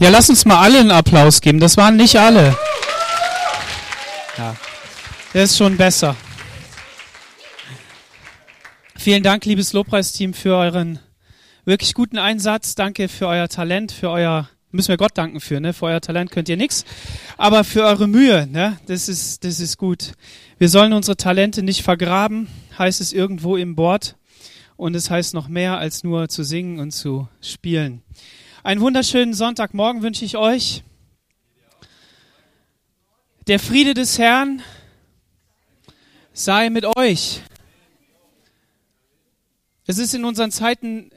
Ja, lass uns mal alle einen Applaus geben. Das waren nicht alle. Ja, das ist schon besser. Vielen Dank, liebes Lobpreisteam, für euren wirklich guten Einsatz. Danke für euer Talent, für euer müssen wir Gott danken für, ne? Für euer Talent könnt ihr nichts, aber für eure Mühe, ne? Das ist das ist gut. Wir sollen unsere Talente nicht vergraben, heißt es irgendwo im Board und es heißt noch mehr als nur zu singen und zu spielen. Einen wunderschönen Sonntagmorgen wünsche ich euch. Der Friede des Herrn sei mit euch. Es ist in unseren Zeiten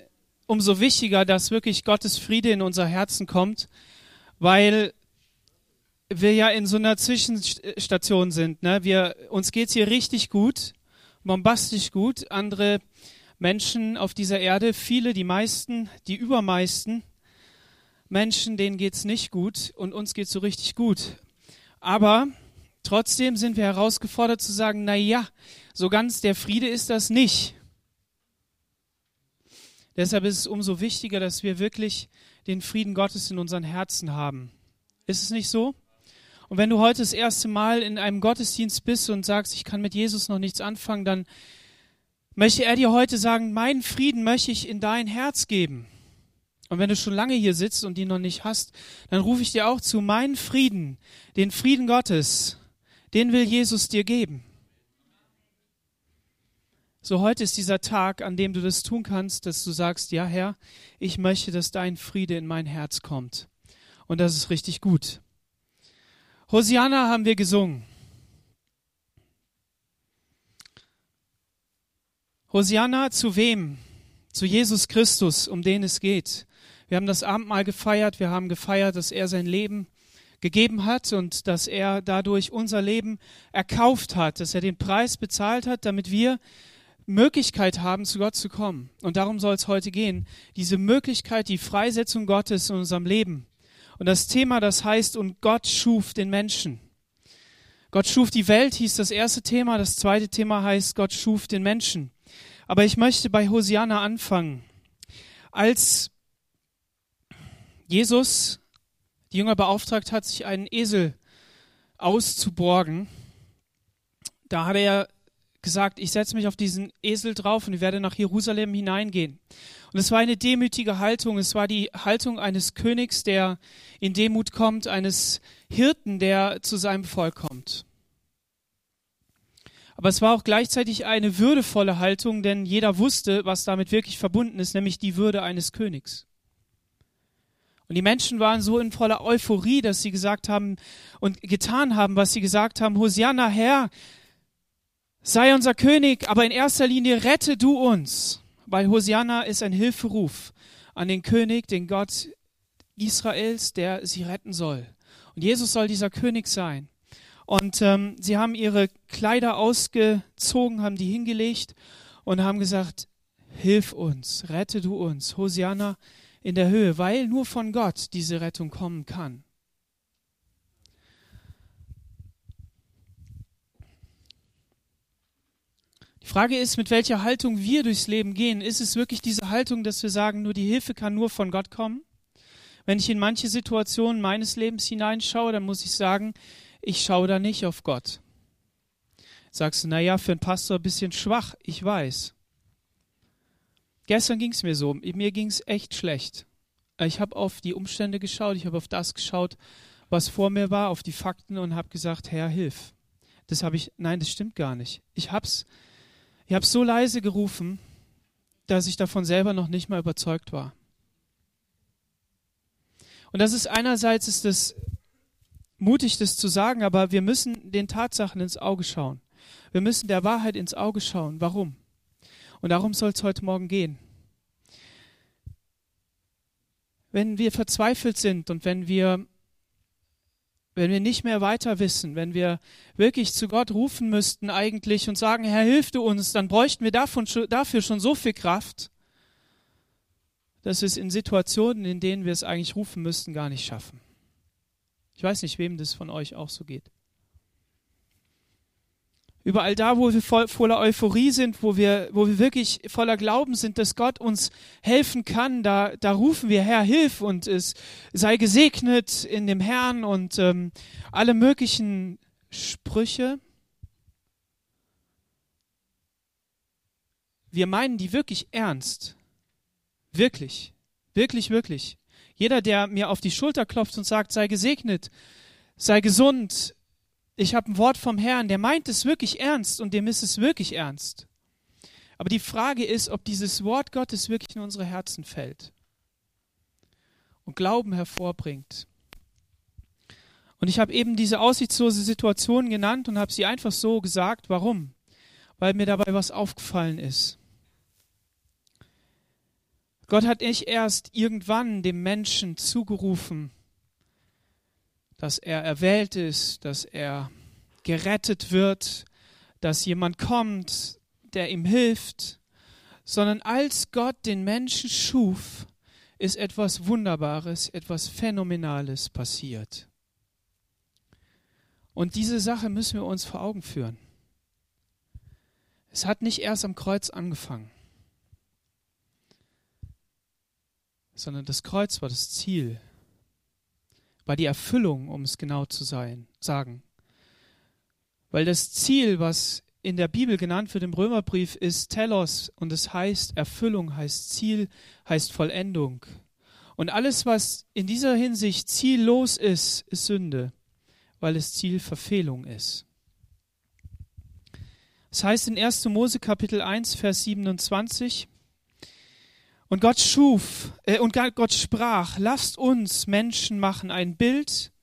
umso wichtiger, dass wirklich Gottes Friede in unser Herzen kommt, weil wir ja in so einer Zwischenstation sind. Ne? Wir, uns geht's hier richtig gut, bombastisch gut. Andere Menschen auf dieser Erde, viele, die meisten, die übermeisten Menschen, denen geht's nicht gut und uns geht's so richtig gut. Aber trotzdem sind wir herausgefordert zu sagen, na ja, so ganz der Friede ist das nicht. Deshalb ist es umso wichtiger, dass wir wirklich den Frieden Gottes in unseren Herzen haben. Ist es nicht so? Und wenn du heute das erste Mal in einem Gottesdienst bist und sagst, ich kann mit Jesus noch nichts anfangen, dann möchte er dir heute sagen, meinen Frieden möchte ich in dein Herz geben. Und wenn du schon lange hier sitzt und ihn noch nicht hast, dann rufe ich dir auch zu, meinen Frieden, den Frieden Gottes, den will Jesus dir geben. So heute ist dieser Tag, an dem du das tun kannst, dass du sagst, ja Herr, ich möchte, dass dein Friede in mein Herz kommt. Und das ist richtig gut. Hosianna haben wir gesungen. Hosianna zu wem? Zu Jesus Christus, um den es geht. Wir haben das Abendmahl gefeiert, wir haben gefeiert, dass er sein Leben gegeben hat und dass er dadurch unser Leben erkauft hat, dass er den Preis bezahlt hat, damit wir Möglichkeit haben, zu Gott zu kommen. Und darum soll es heute gehen. Diese Möglichkeit, die Freisetzung Gottes in unserem Leben. Und das Thema, das heißt, und Gott schuf den Menschen. Gott schuf die Welt, hieß das erste Thema. Das zweite Thema heißt, Gott schuf den Menschen. Aber ich möchte bei Hosiana anfangen. Als Jesus die Jünger beauftragt hat, sich einen Esel auszuborgen, da hat er gesagt, ich setze mich auf diesen Esel drauf und werde nach Jerusalem hineingehen. Und es war eine demütige Haltung, es war die Haltung eines Königs, der in Demut kommt, eines Hirten, der zu seinem Volk kommt. Aber es war auch gleichzeitig eine würdevolle Haltung, denn jeder wusste, was damit wirklich verbunden ist, nämlich die Würde eines Königs. Und die Menschen waren so in voller Euphorie, dass sie gesagt haben und getan haben, was sie gesagt haben, Hosianna, Herr, sei unser König, aber in erster Linie rette du uns, weil Hosianna ist ein Hilferuf an den König, den Gott Israels, der sie retten soll. Und Jesus soll dieser König sein. Und ähm, sie haben ihre Kleider ausgezogen, haben die hingelegt und haben gesagt, hilf uns, rette du uns, Hosianna in der Höhe, weil nur von Gott diese Rettung kommen kann. Die Frage ist, mit welcher Haltung wir durchs Leben gehen. Ist es wirklich diese Haltung, dass wir sagen, nur die Hilfe kann nur von Gott kommen? Wenn ich in manche Situationen meines Lebens hineinschaue, dann muss ich sagen, ich schaue da nicht auf Gott. Sagst du, naja, für einen Pastor ein bisschen schwach, ich weiß. Gestern ging es mir so, mir ging es echt schlecht. Ich habe auf die Umstände geschaut, ich habe auf das geschaut, was vor mir war, auf die Fakten und habe gesagt, Herr, hilf. Das habe ich, nein, das stimmt gar nicht. Ich habe es ich hab's so leise gerufen, dass ich davon selber noch nicht mal überzeugt war. Und das ist einerseits ist es mutig, das zu sagen, aber wir müssen den Tatsachen ins Auge schauen. Wir müssen der Wahrheit ins Auge schauen. Warum? Und darum soll es heute Morgen gehen. Wenn wir verzweifelt sind und wenn wir, wenn wir nicht mehr weiter wissen, wenn wir wirklich zu Gott rufen müssten eigentlich und sagen, Herr, hilf du uns, dann bräuchten wir davon, dafür schon so viel Kraft, dass wir es in Situationen, in denen wir es eigentlich rufen müssten, gar nicht schaffen. Ich weiß nicht, wem das von euch auch so geht. Überall da, wo wir voll, voller Euphorie sind, wo wir, wo wir wirklich voller Glauben sind, dass Gott uns helfen kann, da, da rufen wir, Herr, hilf und es sei gesegnet in dem Herrn und ähm, alle möglichen Sprüche. Wir meinen die wirklich ernst. Wirklich. Wirklich, wirklich. Jeder, der mir auf die Schulter klopft und sagt, sei gesegnet, sei gesund, ich habe ein Wort vom Herrn, der meint es wirklich ernst und dem ist es wirklich ernst. Aber die Frage ist, ob dieses Wort Gottes wirklich in unsere Herzen fällt und Glauben hervorbringt. Und ich habe eben diese aussichtslose Situation genannt und habe sie einfach so gesagt. Warum? Weil mir dabei was aufgefallen ist. Gott hat nicht erst irgendwann dem Menschen zugerufen, dass er erwählt ist, dass er gerettet wird, dass jemand kommt, der ihm hilft, sondern als Gott den Menschen schuf, ist etwas Wunderbares, etwas Phänomenales passiert. Und diese Sache müssen wir uns vor Augen führen. Es hat nicht erst am Kreuz angefangen, sondern das Kreuz war das Ziel war die Erfüllung, um es genau zu sein, sagen. Weil das Ziel, was in der Bibel genannt wird im Römerbrief, ist Telos und es heißt Erfüllung, heißt Ziel, heißt Vollendung. Und alles, was in dieser Hinsicht ziellos ist, ist Sünde, weil es Zielverfehlung ist. Das heißt in 1. Mose Kapitel 1, Vers 27, und Gott schuf, äh, und Gott sprach, lasst uns Menschen machen ein Bild,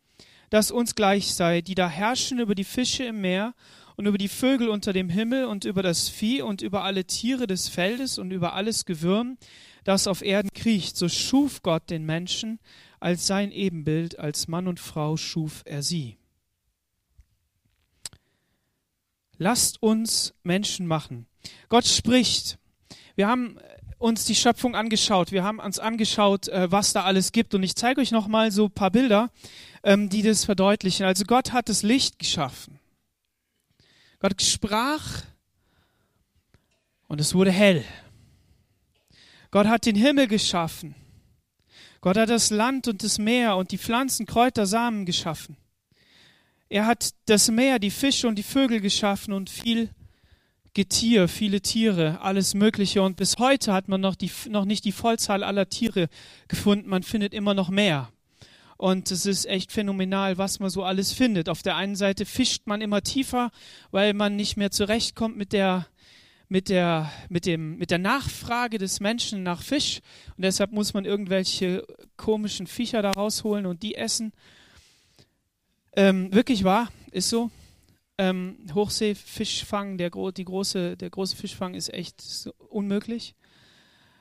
das uns gleich sei, die da herrschen über die Fische im Meer und über die Vögel unter dem Himmel und über das Vieh und über alle Tiere des Feldes und über alles Gewürm, das auf Erden kriecht. So schuf Gott den Menschen als sein Ebenbild, als Mann und Frau schuf er sie. Lasst uns Menschen machen. Gott spricht. Wir haben uns die Schöpfung angeschaut. Wir haben uns angeschaut, äh, was da alles gibt. Und ich zeige euch noch mal so ein paar Bilder, ähm, die das verdeutlichen. Also Gott hat das Licht geschaffen. Gott sprach und es wurde hell. Gott hat den Himmel geschaffen. Gott hat das Land und das Meer und die Pflanzen, Kräuter, Samen geschaffen. Er hat das Meer, die Fische und die Vögel geschaffen und viel Getier, viele Tiere, alles Mögliche. Und bis heute hat man noch, die, noch nicht die Vollzahl aller Tiere gefunden. Man findet immer noch mehr. Und es ist echt phänomenal, was man so alles findet. Auf der einen Seite fischt man immer tiefer, weil man nicht mehr zurechtkommt mit der, mit der, mit dem, mit der Nachfrage des Menschen nach Fisch. Und deshalb muss man irgendwelche komischen Viecher da rausholen und die essen. Ähm, wirklich wahr, ist so ähm, Hochseefischfang, der, die große, der große Fischfang ist echt unmöglich.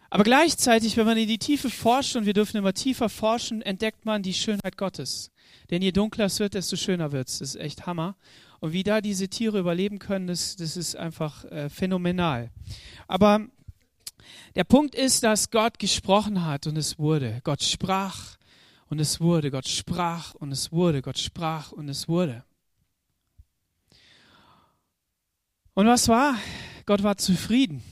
Aber gleichzeitig, wenn man in die Tiefe forscht, und wir dürfen immer tiefer forschen, entdeckt man die Schönheit Gottes. Denn je dunkler es wird, desto schöner wird es. Das ist echt Hammer. Und wie da diese Tiere überleben können, das, das ist einfach äh, phänomenal. Aber der Punkt ist, dass Gott gesprochen hat und es wurde. Gott sprach und es wurde. Gott sprach und es wurde. Gott sprach und es wurde. Und was war? Gott war zufrieden.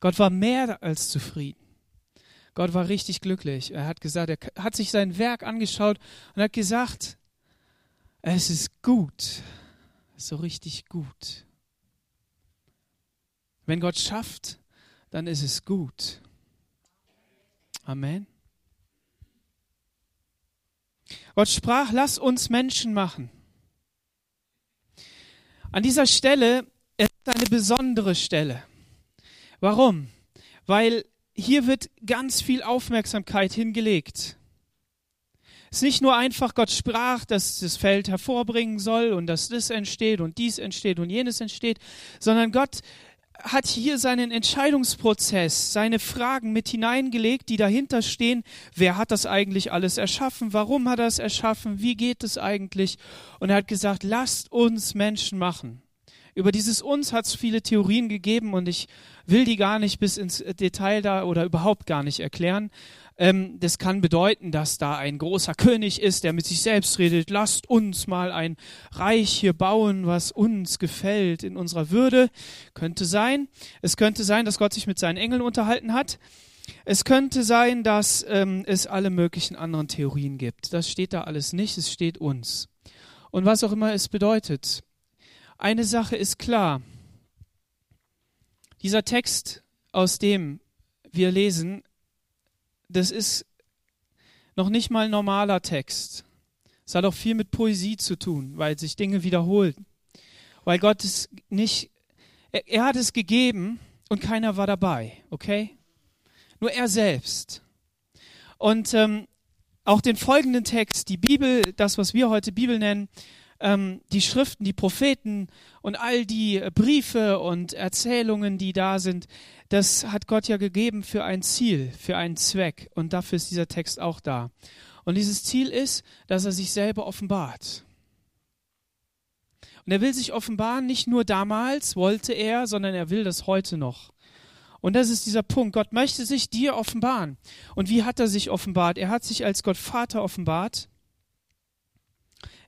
Gott war mehr als zufrieden. Gott war richtig glücklich. Er hat gesagt, er hat sich sein Werk angeschaut und hat gesagt, es ist gut, so richtig gut. Wenn Gott schafft, dann ist es gut. Amen. Gott sprach, lass uns Menschen machen. An dieser Stelle ist eine besondere Stelle. Warum? Weil hier wird ganz viel Aufmerksamkeit hingelegt. Es ist nicht nur einfach, Gott sprach, dass das Feld hervorbringen soll und dass das entsteht und dies entsteht und jenes entsteht, sondern Gott hat hier seinen Entscheidungsprozess, seine Fragen mit hineingelegt, die dahinter stehen. Wer hat das eigentlich alles erschaffen? Warum hat er es erschaffen? Wie geht es eigentlich? Und er hat gesagt, lasst uns Menschen machen. Über dieses uns hat es viele Theorien gegeben und ich will die gar nicht bis ins Detail da oder überhaupt gar nicht erklären. Ähm, das kann bedeuten, dass da ein großer König ist, der mit sich selbst redet. Lasst uns mal ein Reich hier bauen, was uns gefällt in unserer Würde. Könnte sein. Es könnte sein, dass Gott sich mit seinen Engeln unterhalten hat. Es könnte sein, dass ähm, es alle möglichen anderen Theorien gibt. Das steht da alles nicht. Es steht uns. Und was auch immer es bedeutet. Eine Sache ist klar. Dieser Text, aus dem wir lesen, das ist noch nicht mal normaler Text. Es hat auch viel mit Poesie zu tun, weil sich Dinge wiederholen. Weil Gott es nicht, er, er hat es gegeben und keiner war dabei, okay? Nur er selbst. Und ähm, auch den folgenden Text, die Bibel, das, was wir heute Bibel nennen, ähm, die Schriften, die Propheten und all die Briefe und Erzählungen, die da sind, das hat Gott ja gegeben für ein Ziel, für einen Zweck. Und dafür ist dieser Text auch da. Und dieses Ziel ist, dass er sich selber offenbart. Und er will sich offenbaren, nicht nur damals wollte er, sondern er will das heute noch. Und das ist dieser Punkt. Gott möchte sich dir offenbaren. Und wie hat er sich offenbart? Er hat sich als Gott Vater offenbart.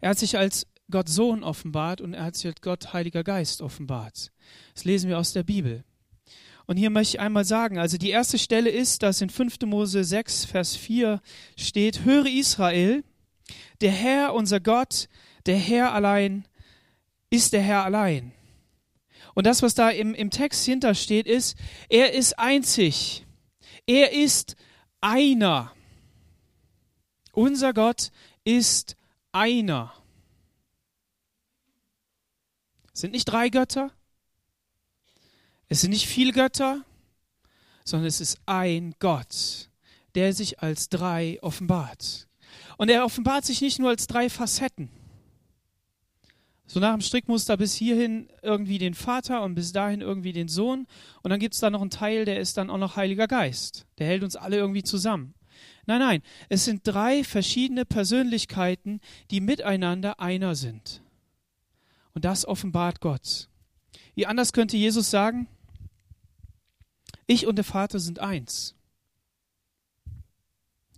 Er hat sich als Gott Sohn offenbart und er hat sich Gott Heiliger Geist offenbart. Das lesen wir aus der Bibel. Und hier möchte ich einmal sagen, also die erste Stelle ist, dass in 5. Mose 6, Vers 4 steht, höre Israel, der Herr, unser Gott, der Herr allein, ist der Herr allein. Und das, was da im, im Text hintersteht, ist, er ist einzig. Er ist einer. Unser Gott ist einer. Sind nicht drei Götter, es sind nicht viele Götter, sondern es ist ein Gott, der sich als drei offenbart. Und er offenbart sich nicht nur als drei Facetten. So nach dem Strickmuster bis hierhin irgendwie den Vater und bis dahin irgendwie den Sohn. Und dann gibt es da noch einen Teil, der ist dann auch noch Heiliger Geist. Der hält uns alle irgendwie zusammen. Nein, nein, es sind drei verschiedene Persönlichkeiten, die miteinander einer sind. Und das offenbart Gott. Wie anders könnte Jesus sagen, ich und der Vater sind eins.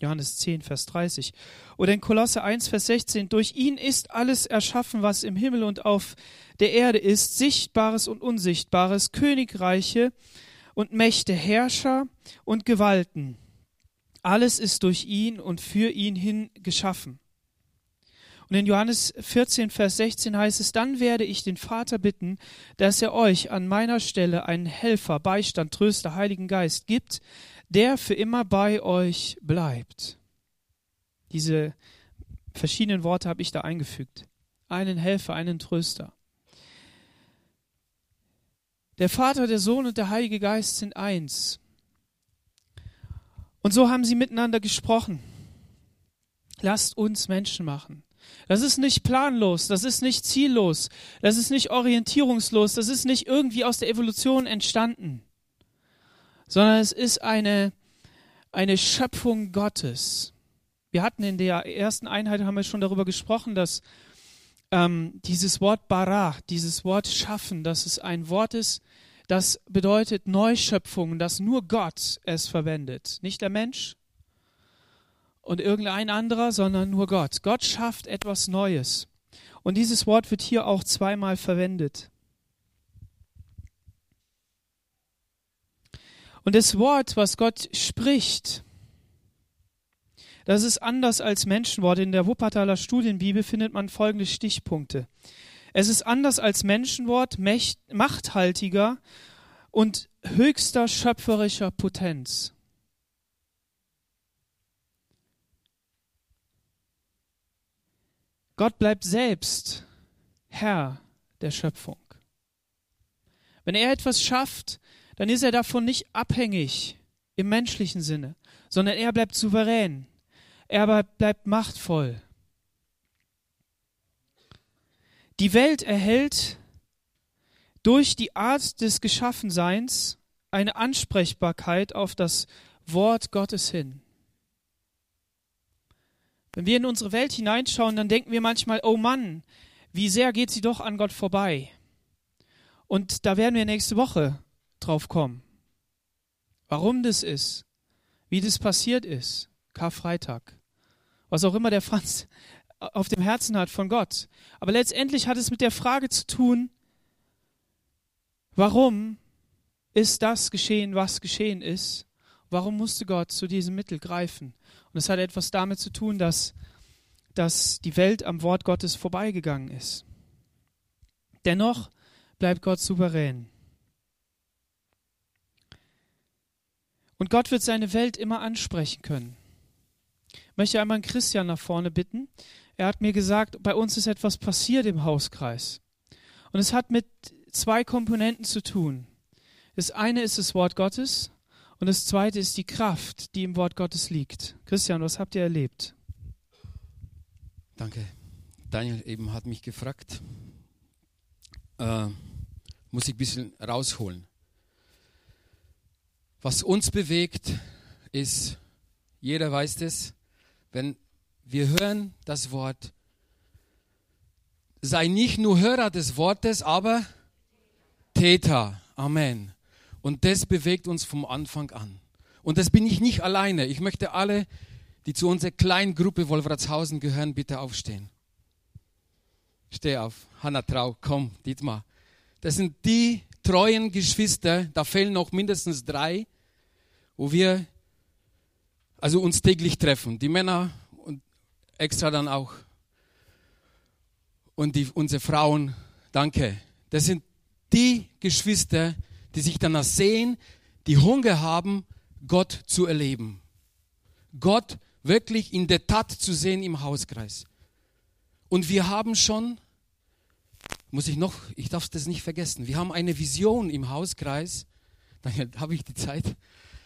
Johannes 10, Vers 30. Oder in Kolosse 1, Vers 16. Durch ihn ist alles erschaffen, was im Himmel und auf der Erde ist, Sichtbares und Unsichtbares, Königreiche und Mächte, Herrscher und Gewalten. Alles ist durch ihn und für ihn hin geschaffen. Und in Johannes 14, Vers 16 heißt es, dann werde ich den Vater bitten, dass er euch an meiner Stelle einen Helfer, Beistand, Tröster, Heiligen Geist gibt, der für immer bei euch bleibt. Diese verschiedenen Worte habe ich da eingefügt. Einen Helfer, einen Tröster. Der Vater, der Sohn und der Heilige Geist sind eins. Und so haben sie miteinander gesprochen. Lasst uns Menschen machen. Das ist nicht planlos, das ist nicht ziellos, das ist nicht orientierungslos, das ist nicht irgendwie aus der Evolution entstanden, sondern es ist eine, eine Schöpfung Gottes. Wir hatten in der ersten Einheit, haben wir schon darüber gesprochen, dass ähm, dieses Wort bara, dieses Wort schaffen, dass es ein Wort ist, das bedeutet Neuschöpfung, dass nur Gott es verwendet, nicht der Mensch, und irgendein anderer, sondern nur Gott. Gott schafft etwas Neues. Und dieses Wort wird hier auch zweimal verwendet. Und das Wort, was Gott spricht, das ist anders als Menschenwort. In der Wuppertaler Studienbibel findet man folgende Stichpunkte. Es ist anders als Menschenwort, machthaltiger und höchster schöpferischer Potenz. Gott bleibt selbst Herr der Schöpfung. Wenn er etwas schafft, dann ist er davon nicht abhängig im menschlichen Sinne, sondern er bleibt souverän. Er bleibt machtvoll. Die Welt erhält durch die Art des Geschaffenseins eine Ansprechbarkeit auf das Wort Gottes hin. Wenn wir in unsere Welt hineinschauen, dann denken wir manchmal, oh Mann, wie sehr geht sie doch an Gott vorbei. Und da werden wir nächste Woche drauf kommen. Warum das ist, wie das passiert ist, Karfreitag, was auch immer der Franz auf dem Herzen hat von Gott. Aber letztendlich hat es mit der Frage zu tun, warum ist das geschehen, was geschehen ist? Warum musste Gott zu diesem Mittel greifen? Und es hat etwas damit zu tun, dass, dass die Welt am Wort Gottes vorbeigegangen ist. Dennoch bleibt Gott souverän. Und Gott wird seine Welt immer ansprechen können. Ich möchte einmal einen Christian nach vorne bitten. Er hat mir gesagt, bei uns ist etwas passiert im Hauskreis. Und es hat mit zwei Komponenten zu tun. Das eine ist das Wort Gottes und das zweite ist die Kraft, die im Wort Gottes liegt. Christian, was habt ihr erlebt? Danke. Daniel eben hat mich gefragt, äh, muss ich ein bisschen rausholen. Was uns bewegt, ist, jeder weiß das, wenn wir hören das Wort, sei nicht nur Hörer des Wortes, aber Täter. Amen. Und das bewegt uns vom Anfang an. Und das bin ich nicht alleine. Ich möchte alle, die zu unserer kleinen Gruppe Wolfratshausen gehören, bitte aufstehen. Steh auf. Hanna Trau, komm, Dietmar. Das sind die treuen Geschwister, da fehlen noch mindestens drei, wo wir also uns täglich treffen. Die Männer und extra dann auch. Und die, unsere Frauen, danke. Das sind die Geschwister, die sich danach sehen, die Hunger haben, Gott zu erleben. Gott wirklich in der Tat zu sehen im Hauskreis. Und wir haben schon, muss ich noch, ich darf das nicht vergessen, wir haben eine Vision im Hauskreis, daher habe ich die Zeit.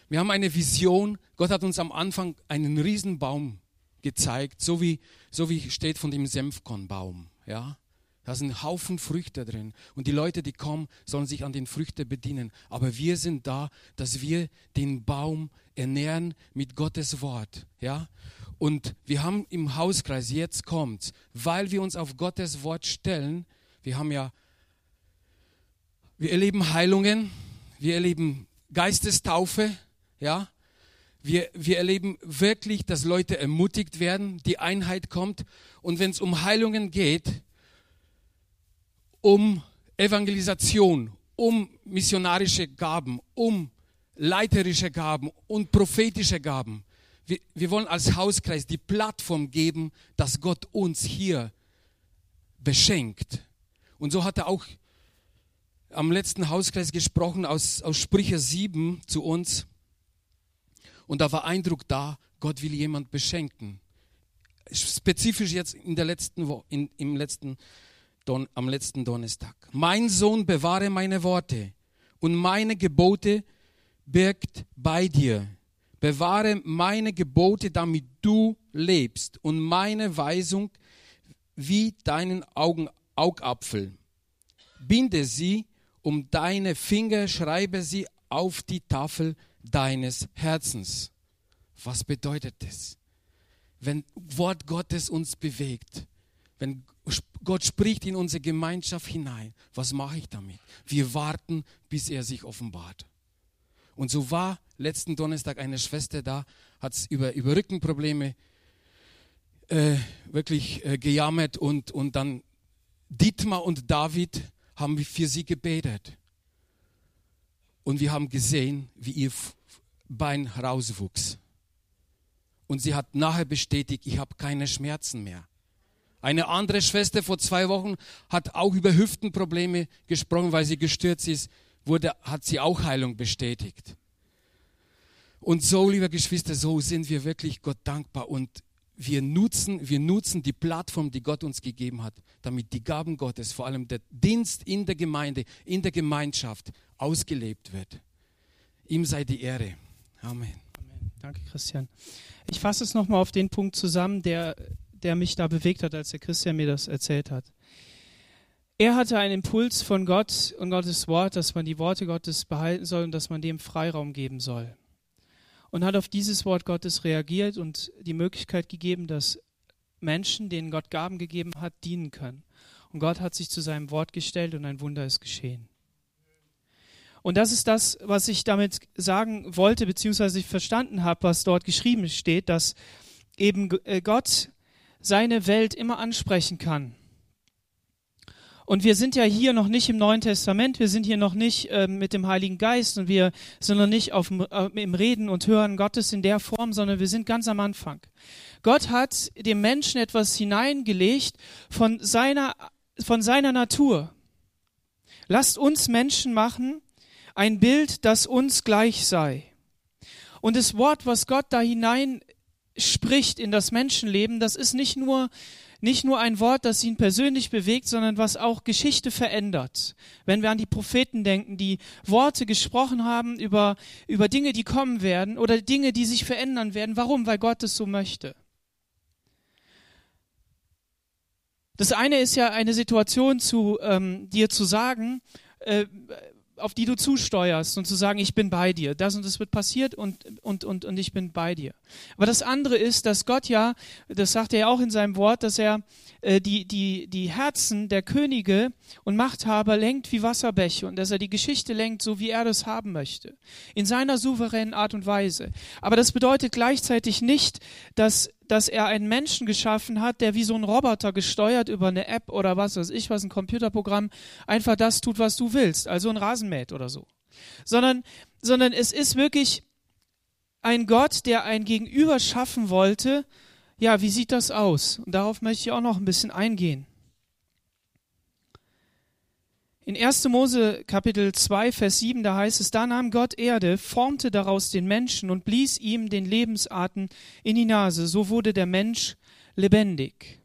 Wir haben eine Vision, Gott hat uns am Anfang einen Riesenbaum gezeigt, so wie, so wie steht von dem Senfkornbaum. Ja? Da sind Haufen Früchte drin. Und die Leute, die kommen, sollen sich an den Früchten bedienen. Aber wir sind da, dass wir den Baum ernähren mit Gottes Wort. Ja? Und wir haben im Hauskreis, jetzt kommt, weil wir uns auf Gottes Wort stellen, wir haben ja, wir erleben Heilungen, wir erleben Geistestaufe, ja, wir, wir erleben wirklich, dass Leute ermutigt werden, die Einheit kommt. Und wenn es um Heilungen geht, um Evangelisation, um missionarische Gaben, um leiterische Gaben und prophetische Gaben. Wir, wir wollen als Hauskreis die Plattform geben, dass Gott uns hier beschenkt. Und so hat er auch am letzten Hauskreis gesprochen aus, aus Sprüche 7 zu uns. Und da war Eindruck da, Gott will jemand beschenken. Spezifisch jetzt in der letzten in, im letzten Don, am letzten Donnerstag. Mein Sohn, bewahre meine Worte und meine Gebote birgt bei dir. Bewahre meine Gebote, damit du lebst und meine Weisung wie deinen Augen, Augapfel. Binde sie um deine Finger, schreibe sie auf die Tafel deines Herzens. Was bedeutet das? Wenn Wort Gottes uns bewegt, wenn Gott spricht in unsere Gemeinschaft hinein. Was mache ich damit? Wir warten, bis er sich offenbart. Und so war letzten Donnerstag eine Schwester da, hat über, über Rückenprobleme äh, wirklich äh, gejammert und, und dann Dietmar und David haben für sie gebetet. Und wir haben gesehen, wie ihr Bein rauswuchs. Und sie hat nachher bestätigt, ich habe keine Schmerzen mehr. Eine andere Schwester vor zwei Wochen hat auch über Hüftenprobleme gesprochen, weil sie gestürzt ist, wurde, hat sie auch Heilung bestätigt. Und so, liebe Geschwister, so sind wir wirklich Gott dankbar und wir nutzen, wir nutzen die Plattform, die Gott uns gegeben hat, damit die Gaben Gottes, vor allem der Dienst in der Gemeinde, in der Gemeinschaft ausgelebt wird. Ihm sei die Ehre. Amen. Amen. Danke, Christian. Ich fasse es nochmal auf den Punkt zusammen, der der mich da bewegt hat, als der Christian mir das erzählt hat. Er hatte einen Impuls von Gott und Gottes Wort, dass man die Worte Gottes behalten soll und dass man dem Freiraum geben soll. Und hat auf dieses Wort Gottes reagiert und die Möglichkeit gegeben, dass Menschen, denen Gott Gaben gegeben hat, dienen können. Und Gott hat sich zu seinem Wort gestellt und ein Wunder ist geschehen. Und das ist das, was ich damit sagen wollte, beziehungsweise ich verstanden habe, was dort geschrieben steht, dass eben äh, Gott seine Welt immer ansprechen kann. Und wir sind ja hier noch nicht im Neuen Testament, wir sind hier noch nicht äh, mit dem Heiligen Geist und wir sind noch nicht auf, äh, im Reden und Hören Gottes in der Form, sondern wir sind ganz am Anfang. Gott hat dem Menschen etwas hineingelegt von seiner, von seiner Natur. Lasst uns Menschen machen, ein Bild, das uns gleich sei. Und das Wort, was Gott da hinein spricht in das Menschenleben, das ist nicht nur nicht nur ein Wort, das ihn persönlich bewegt, sondern was auch Geschichte verändert. Wenn wir an die Propheten denken, die Worte gesprochen haben über, über Dinge, die kommen werden oder Dinge, die sich verändern werden. Warum? Weil Gott es so möchte. Das eine ist ja eine Situation zu ähm, dir zu sagen, äh, auf die du zusteuerst und zu sagen, ich bin bei dir. Das und das wird passiert und, und, und, und ich bin bei dir. Aber das andere ist, dass Gott ja, das sagt er ja auch in seinem Wort, dass er äh, die, die, die Herzen der Könige und Machthaber lenkt wie Wasserbäche und dass er die Geschichte lenkt, so wie er das haben möchte. In seiner souveränen Art und Weise. Aber das bedeutet gleichzeitig nicht, dass dass er einen Menschen geschaffen hat, der wie so ein Roboter gesteuert über eine App oder was weiß ich, was ein Computerprogramm einfach das tut, was du willst, also ein Rasenmäht oder so. Sondern, sondern es ist wirklich ein Gott, der ein Gegenüber schaffen wollte. Ja, wie sieht das aus? Und darauf möchte ich auch noch ein bisschen eingehen. In 1. Mose Kapitel 2, Vers 7, da heißt es, da nahm Gott Erde, formte daraus den Menschen und blies ihm den Lebensatem in die Nase. So wurde der Mensch lebendig.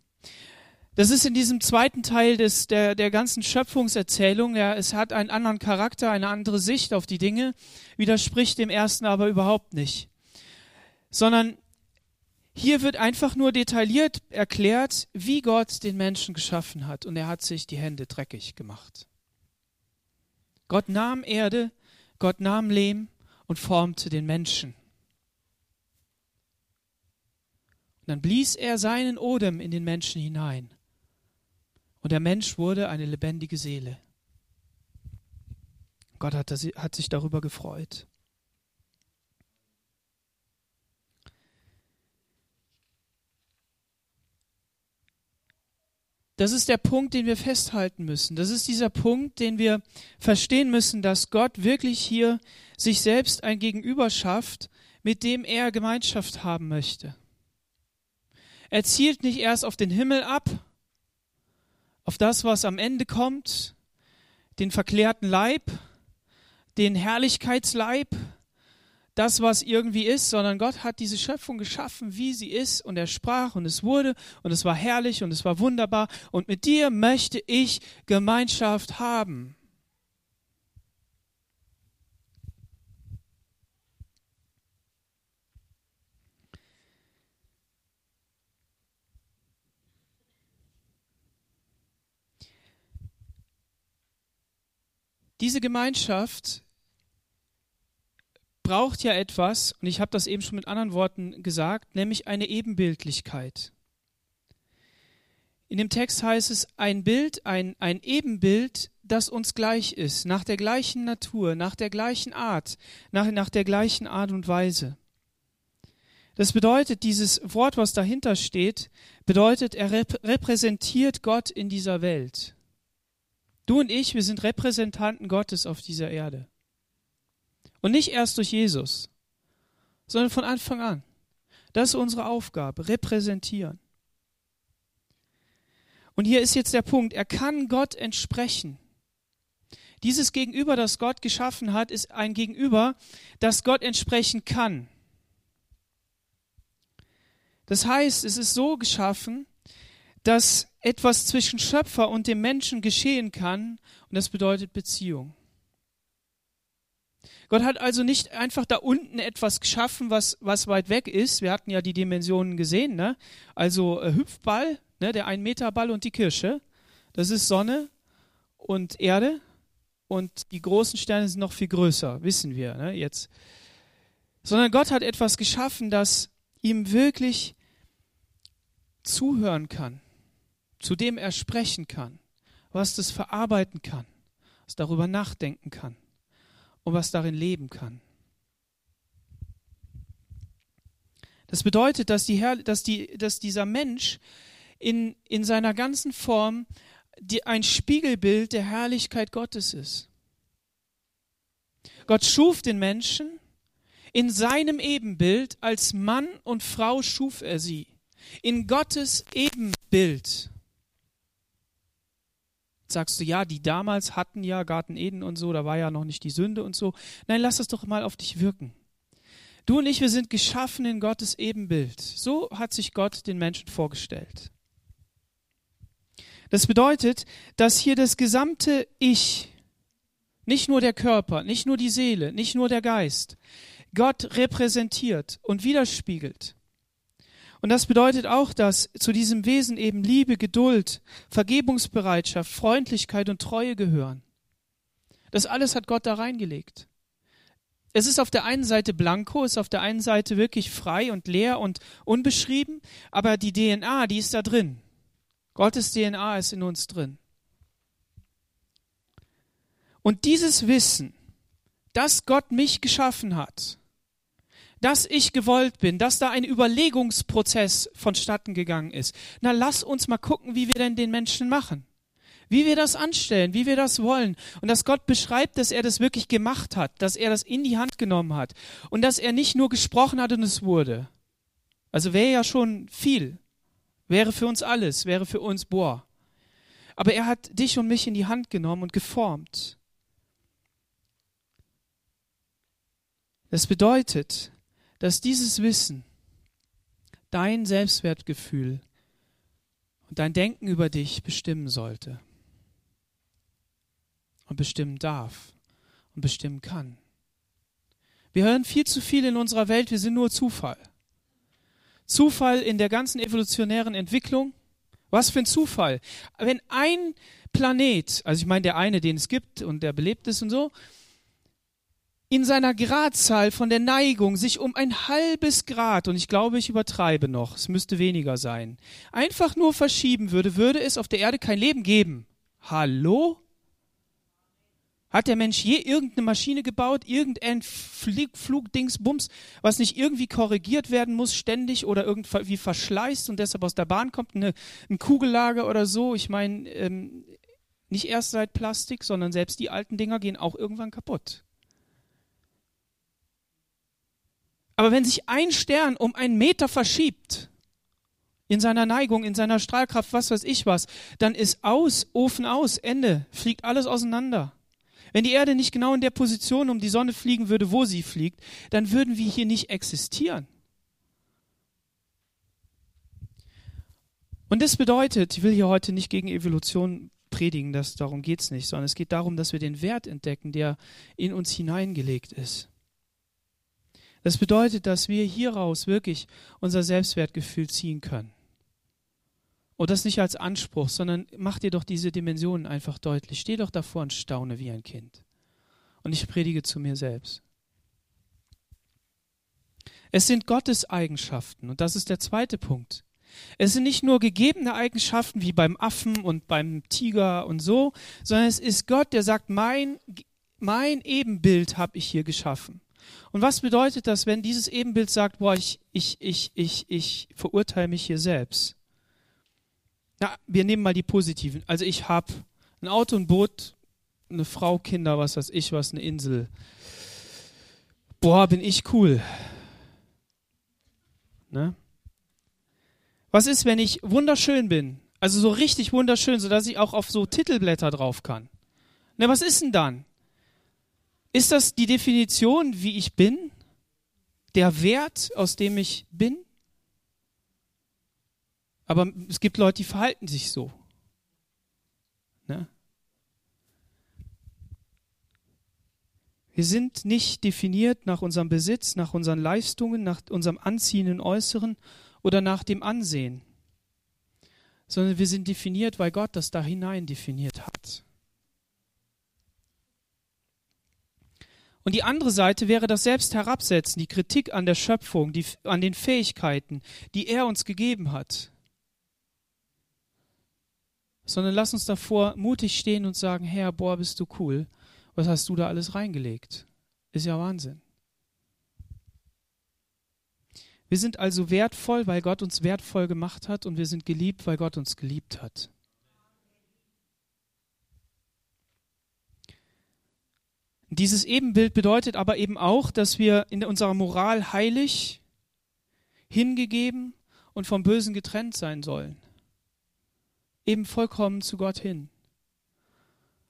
Das ist in diesem zweiten Teil des, der, der ganzen Schöpfungserzählung. Ja, es hat einen anderen Charakter, eine andere Sicht auf die Dinge, widerspricht dem ersten aber überhaupt nicht. Sondern hier wird einfach nur detailliert erklärt, wie Gott den Menschen geschaffen hat. Und er hat sich die Hände dreckig gemacht. Gott nahm Erde, Gott nahm Lehm und formte den Menschen. Und dann blies er seinen Odem in den Menschen hinein. Und der Mensch wurde eine lebendige Seele. Gott hat, das, hat sich darüber gefreut. Das ist der Punkt, den wir festhalten müssen. Das ist dieser Punkt, den wir verstehen müssen, dass Gott wirklich hier sich selbst ein Gegenüber schafft, mit dem er Gemeinschaft haben möchte. Er zielt nicht erst auf den Himmel ab, auf das, was am Ende kommt, den verklärten Leib, den Herrlichkeitsleib, das, was irgendwie ist, sondern Gott hat diese Schöpfung geschaffen, wie sie ist, und er sprach und es wurde und es war herrlich und es war wunderbar und mit dir möchte ich Gemeinschaft haben. Diese Gemeinschaft braucht ja etwas, und ich habe das eben schon mit anderen Worten gesagt, nämlich eine Ebenbildlichkeit. In dem Text heißt es ein Bild, ein, ein Ebenbild, das uns gleich ist, nach der gleichen Natur, nach der gleichen Art, nach, nach der gleichen Art und Weise. Das bedeutet, dieses Wort, was dahinter steht, bedeutet, er rep repräsentiert Gott in dieser Welt. Du und ich, wir sind Repräsentanten Gottes auf dieser Erde. Und nicht erst durch Jesus, sondern von Anfang an. Das ist unsere Aufgabe, repräsentieren. Und hier ist jetzt der Punkt, er kann Gott entsprechen. Dieses Gegenüber, das Gott geschaffen hat, ist ein Gegenüber, das Gott entsprechen kann. Das heißt, es ist so geschaffen, dass etwas zwischen Schöpfer und dem Menschen geschehen kann, und das bedeutet Beziehung. Gott hat also nicht einfach da unten etwas geschaffen, was, was weit weg ist. Wir hatten ja die Dimensionen gesehen, ne? Also äh, Hüpfball, ne? der ein Meter Ball und die Kirsche. Das ist Sonne und Erde. Und die großen Sterne sind noch viel größer, wissen wir ne? jetzt. Sondern Gott hat etwas geschaffen, das ihm wirklich zuhören kann, zu dem er sprechen kann, was das verarbeiten kann, was darüber nachdenken kann. Und was darin leben kann. Das bedeutet, dass, die Herr, dass, die, dass dieser Mensch in, in seiner ganzen Form die, ein Spiegelbild der Herrlichkeit Gottes ist. Gott schuf den Menschen in seinem Ebenbild, als Mann und Frau schuf er sie. In Gottes Ebenbild. Sagst du, ja, die damals hatten ja Garten Eden und so, da war ja noch nicht die Sünde und so. Nein, lass es doch mal auf dich wirken. Du und ich, wir sind geschaffen in Gottes Ebenbild. So hat sich Gott den Menschen vorgestellt. Das bedeutet, dass hier das gesamte Ich, nicht nur der Körper, nicht nur die Seele, nicht nur der Geist, Gott repräsentiert und widerspiegelt. Und das bedeutet auch, dass zu diesem Wesen eben Liebe, Geduld, Vergebungsbereitschaft, Freundlichkeit und Treue gehören. Das alles hat Gott da reingelegt. Es ist auf der einen Seite blanko, ist auf der einen Seite wirklich frei und leer und unbeschrieben, aber die DNA, die ist da drin. Gottes DNA ist in uns drin. Und dieses Wissen, dass Gott mich geschaffen hat, dass ich gewollt bin, dass da ein Überlegungsprozess vonstatten gegangen ist. Na, lass uns mal gucken, wie wir denn den Menschen machen wie wir das anstellen, wie wir das wollen. Und dass Gott beschreibt, dass er das wirklich gemacht hat, dass er das in die Hand genommen hat und dass er nicht nur gesprochen hat und es wurde. Also wäre ja schon viel, wäre für uns alles, wäre für uns, boah. Aber er hat dich und mich in die Hand genommen und geformt. Das bedeutet, dass dieses Wissen dein Selbstwertgefühl und dein Denken über dich bestimmen sollte und bestimmen darf und bestimmen kann. Wir hören viel zu viel in unserer Welt, wir sind nur Zufall. Zufall in der ganzen evolutionären Entwicklung. Was für ein Zufall. Wenn ein Planet, also ich meine der eine, den es gibt und der belebt ist und so, in seiner Gradzahl von der Neigung sich um ein halbes Grad, und ich glaube, ich übertreibe noch, es müsste weniger sein, einfach nur verschieben würde, würde es auf der Erde kein Leben geben. Hallo? Hat der Mensch je irgendeine Maschine gebaut, irgendein Flugdingsbums, was nicht irgendwie korrigiert werden muss, ständig oder irgendwie verschleißt und deshalb aus der Bahn kommt, eine, ein Kugellager oder so? Ich meine, ähm, nicht erst seit Plastik, sondern selbst die alten Dinger gehen auch irgendwann kaputt. Aber wenn sich ein Stern um einen Meter verschiebt, in seiner Neigung, in seiner Strahlkraft, was weiß ich was, dann ist aus, Ofen aus, Ende, fliegt alles auseinander. Wenn die Erde nicht genau in der Position um die Sonne fliegen würde, wo sie fliegt, dann würden wir hier nicht existieren. Und das bedeutet, ich will hier heute nicht gegen Evolution predigen, das, darum geht es nicht, sondern es geht darum, dass wir den Wert entdecken, der in uns hineingelegt ist. Das bedeutet, dass wir hieraus wirklich unser Selbstwertgefühl ziehen können. Und das nicht als Anspruch, sondern mach dir doch diese Dimensionen einfach deutlich. Steh doch davor und staune wie ein Kind. Und ich predige zu mir selbst. Es sind Gottes Eigenschaften und das ist der zweite Punkt. Es sind nicht nur gegebene Eigenschaften wie beim Affen und beim Tiger und so, sondern es ist Gott, der sagt, mein, mein Ebenbild habe ich hier geschaffen. Und was bedeutet das, wenn dieses Ebenbild sagt, boah, ich, ich, ich, ich, ich verurteile mich hier selbst? Na, wir nehmen mal die positiven. Also ich habe ein Auto, ein Boot, eine Frau, Kinder, was weiß ich, was, eine Insel. Boah, bin ich cool. Ne? Was ist, wenn ich wunderschön bin? Also so richtig wunderschön, sodass ich auch auf so Titelblätter drauf kann. Ne, was ist denn dann? Ist das die Definition, wie ich bin? Der Wert, aus dem ich bin? Aber es gibt Leute, die verhalten sich so. Ne? Wir sind nicht definiert nach unserem Besitz, nach unseren Leistungen, nach unserem anziehenden Äußeren oder nach dem Ansehen, sondern wir sind definiert, weil Gott das da hinein definiert hat. Und die andere Seite wäre das Selbstherabsetzen, die Kritik an der Schöpfung, die, an den Fähigkeiten, die er uns gegeben hat sondern lass uns davor mutig stehen und sagen, Herr, boah, bist du cool. Was hast du da alles reingelegt? Ist ja Wahnsinn. Wir sind also wertvoll, weil Gott uns wertvoll gemacht hat und wir sind geliebt, weil Gott uns geliebt hat. Dieses Ebenbild bedeutet aber eben auch, dass wir in unserer Moral heilig, hingegeben und vom Bösen getrennt sein sollen. Eben vollkommen zu Gott hin.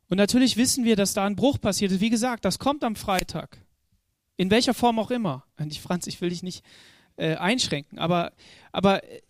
Und natürlich wissen wir, dass da ein Bruch passiert ist. Wie gesagt, das kommt am Freitag. In welcher Form auch immer. Und ich, Franz, ich will dich nicht äh, einschränken, aber, aber äh,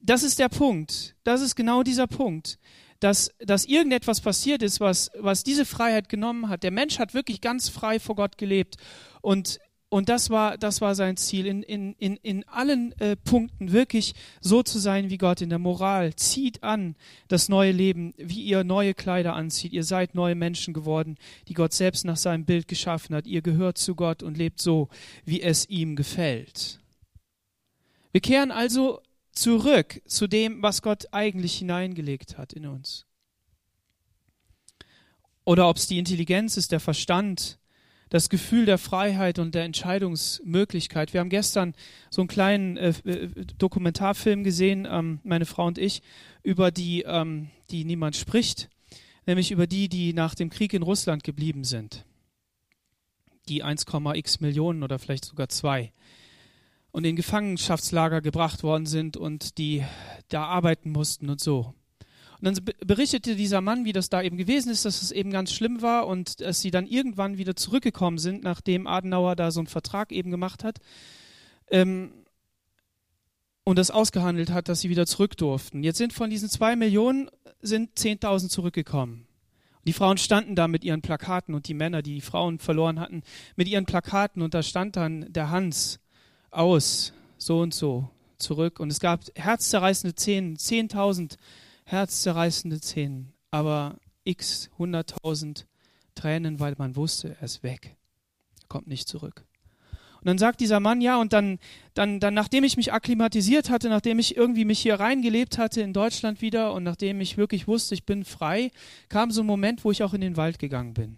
das ist der Punkt. Das ist genau dieser Punkt dass, dass irgendetwas passiert ist, was, was diese Freiheit genommen hat. Der Mensch hat wirklich ganz frei vor Gott gelebt. Und, und das, war, das war sein Ziel, in, in, in, in allen äh, Punkten wirklich so zu sein wie Gott in der Moral. Zieht an das neue Leben, wie ihr neue Kleider anzieht. Ihr seid neue Menschen geworden, die Gott selbst nach seinem Bild geschaffen hat. Ihr gehört zu Gott und lebt so, wie es ihm gefällt. Wir kehren also zurück zu dem, was Gott eigentlich hineingelegt hat in uns. Oder ob es die Intelligenz ist, der Verstand, das Gefühl der Freiheit und der Entscheidungsmöglichkeit. Wir haben gestern so einen kleinen äh, äh, Dokumentarfilm gesehen, ähm, meine Frau und ich, über die, ähm, die niemand spricht, nämlich über die, die nach dem Krieg in Russland geblieben sind. Die 1,x Millionen oder vielleicht sogar zwei und in Gefangenschaftslager gebracht worden sind und die da arbeiten mussten und so. Und dann berichtete dieser Mann, wie das da eben gewesen ist, dass es eben ganz schlimm war und dass sie dann irgendwann wieder zurückgekommen sind, nachdem Adenauer da so einen Vertrag eben gemacht hat ähm, und das ausgehandelt hat, dass sie wieder zurück durften. Jetzt sind von diesen zwei Millionen sind 10.000 zurückgekommen. Und die Frauen standen da mit ihren Plakaten und die Männer, die die Frauen verloren hatten, mit ihren Plakaten und da stand dann der Hans aus, so und so, zurück. Und es gab herzzerreißende Szenen, 10.000 herzzerreißende Szenen, aber x 100.000 Tränen, weil man wusste, er ist weg. Er kommt nicht zurück. Und dann sagt dieser Mann, ja, und dann, dann, dann, nachdem ich mich akklimatisiert hatte, nachdem ich irgendwie mich hier reingelebt hatte in Deutschland wieder und nachdem ich wirklich wusste, ich bin frei, kam so ein Moment, wo ich auch in den Wald gegangen bin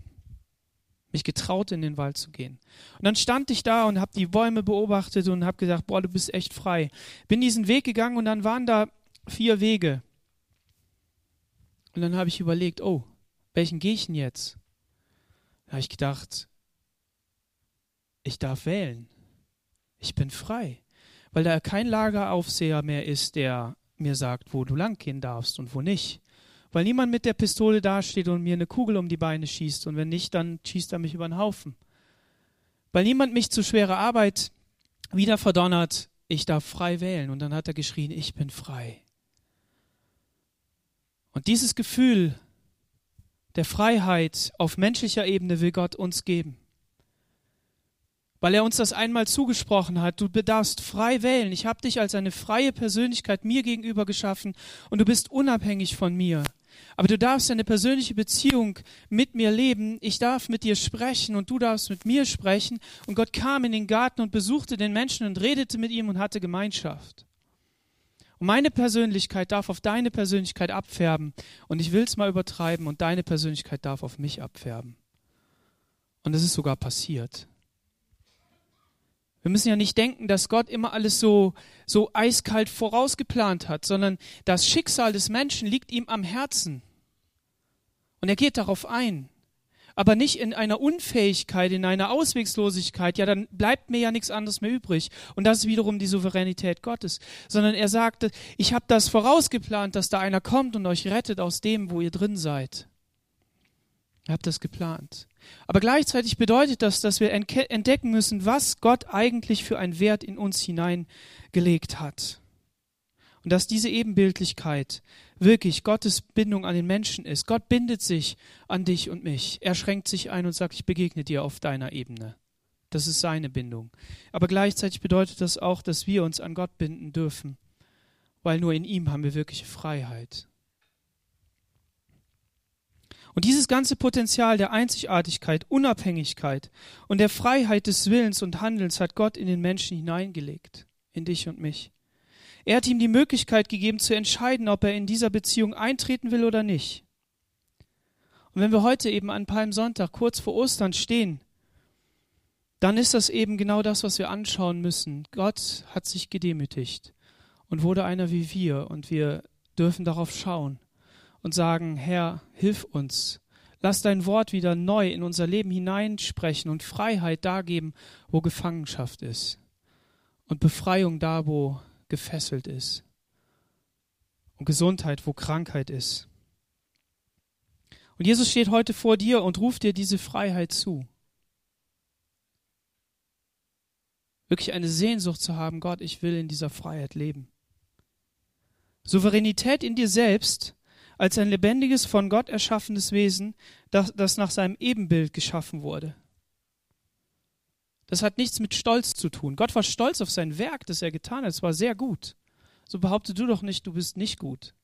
mich getraut, in den Wald zu gehen. Und dann stand ich da und habe die Bäume beobachtet und habe gesagt, boah, du bist echt frei. Bin diesen Weg gegangen und dann waren da vier Wege. Und dann habe ich überlegt, oh, welchen gehe ich denn jetzt? Da habe ich gedacht, ich darf wählen. Ich bin frei. Weil da kein Lageraufseher mehr ist, der mir sagt, wo du lang gehen darfst und wo nicht weil niemand mit der Pistole dasteht und mir eine Kugel um die Beine schießt und wenn nicht, dann schießt er mich über den Haufen. Weil niemand mich zu schwerer Arbeit wieder verdonnert, ich darf frei wählen. Und dann hat er geschrien, ich bin frei. Und dieses Gefühl der Freiheit auf menschlicher Ebene will Gott uns geben. Weil er uns das einmal zugesprochen hat, du darfst frei wählen. Ich habe dich als eine freie Persönlichkeit mir gegenüber geschaffen und du bist unabhängig von mir. Aber du darfst eine persönliche Beziehung mit mir leben. Ich darf mit dir sprechen und du darfst mit mir sprechen. Und Gott kam in den Garten und besuchte den Menschen und redete mit ihm und hatte Gemeinschaft. Und meine Persönlichkeit darf auf deine Persönlichkeit abfärben. Und ich will es mal übertreiben und deine Persönlichkeit darf auf mich abfärben. Und es ist sogar passiert. Wir müssen ja nicht denken, dass Gott immer alles so, so eiskalt vorausgeplant hat, sondern das Schicksal des Menschen liegt ihm am Herzen. Und er geht darauf ein. Aber nicht in einer Unfähigkeit, in einer Auswegslosigkeit, ja, dann bleibt mir ja nichts anderes mehr übrig. Und das ist wiederum die Souveränität Gottes. Sondern er sagte, ich habe das vorausgeplant, dass da einer kommt und euch rettet aus dem, wo ihr drin seid. Ihr habt das geplant. Aber gleichzeitig bedeutet das, dass wir entdecken müssen, was Gott eigentlich für einen Wert in uns hineingelegt hat. Und dass diese Ebenbildlichkeit wirklich Gottes Bindung an den Menschen ist. Gott bindet sich an dich und mich. Er schränkt sich ein und sagt, ich begegne dir auf deiner Ebene. Das ist seine Bindung. Aber gleichzeitig bedeutet das auch, dass wir uns an Gott binden dürfen, weil nur in ihm haben wir wirkliche Freiheit. Und dieses ganze Potenzial der Einzigartigkeit, Unabhängigkeit und der Freiheit des Willens und Handelns hat Gott in den Menschen hineingelegt, in dich und mich. Er hat ihm die Möglichkeit gegeben zu entscheiden, ob er in dieser Beziehung eintreten will oder nicht. Und wenn wir heute eben an Palmsonntag kurz vor Ostern stehen, dann ist das eben genau das, was wir anschauen müssen. Gott hat sich gedemütigt und wurde einer wie wir und wir dürfen darauf schauen und sagen, Herr, hilf uns. Lass dein Wort wieder neu in unser Leben hineinsprechen und Freiheit da geben, wo Gefangenschaft ist und Befreiung da, wo gefesselt ist und Gesundheit, wo Krankheit ist. Und Jesus steht heute vor dir und ruft dir diese Freiheit zu. Wirklich eine Sehnsucht zu haben, Gott, ich will in dieser Freiheit leben. Souveränität in dir selbst als ein lebendiges, von Gott erschaffenes Wesen, das, das nach seinem Ebenbild geschaffen wurde. Das hat nichts mit Stolz zu tun. Gott war stolz auf sein Werk, das er getan hat. Es war sehr gut. So behaupte du doch nicht, du bist nicht gut.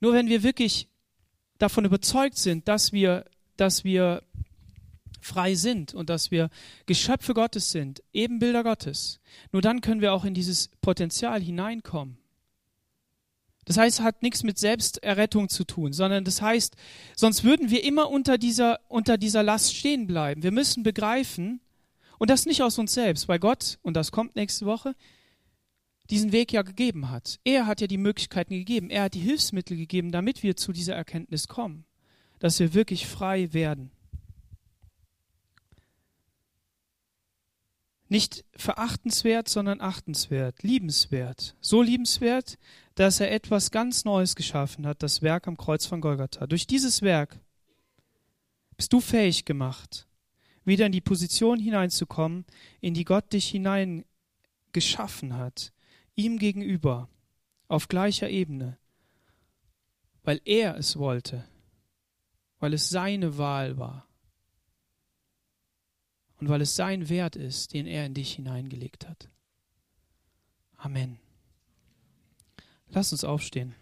Nur wenn wir wirklich davon überzeugt sind, dass wir, dass wir frei sind und dass wir Geschöpfe Gottes sind, Ebenbilder Gottes, nur dann können wir auch in dieses Potenzial hineinkommen. Das heißt, es hat nichts mit Selbsterrettung zu tun, sondern das heißt, sonst würden wir immer unter dieser, unter dieser Last stehen bleiben. Wir müssen begreifen, und das nicht aus uns selbst, weil Gott, und das kommt nächste Woche, diesen Weg ja gegeben hat. Er hat ja die Möglichkeiten gegeben, er hat die Hilfsmittel gegeben, damit wir zu dieser Erkenntnis kommen, dass wir wirklich frei werden. Nicht verachtenswert, sondern achtenswert, liebenswert. So liebenswert, dass er etwas ganz Neues geschaffen hat, das Werk am Kreuz von Golgatha. Durch dieses Werk bist du fähig gemacht, wieder in die Position hineinzukommen, in die Gott dich hinein geschaffen hat, ihm gegenüber, auf gleicher Ebene, weil er es wollte, weil es seine Wahl war und weil es sein Wert ist, den er in dich hineingelegt hat. Amen. Lass uns aufstehen.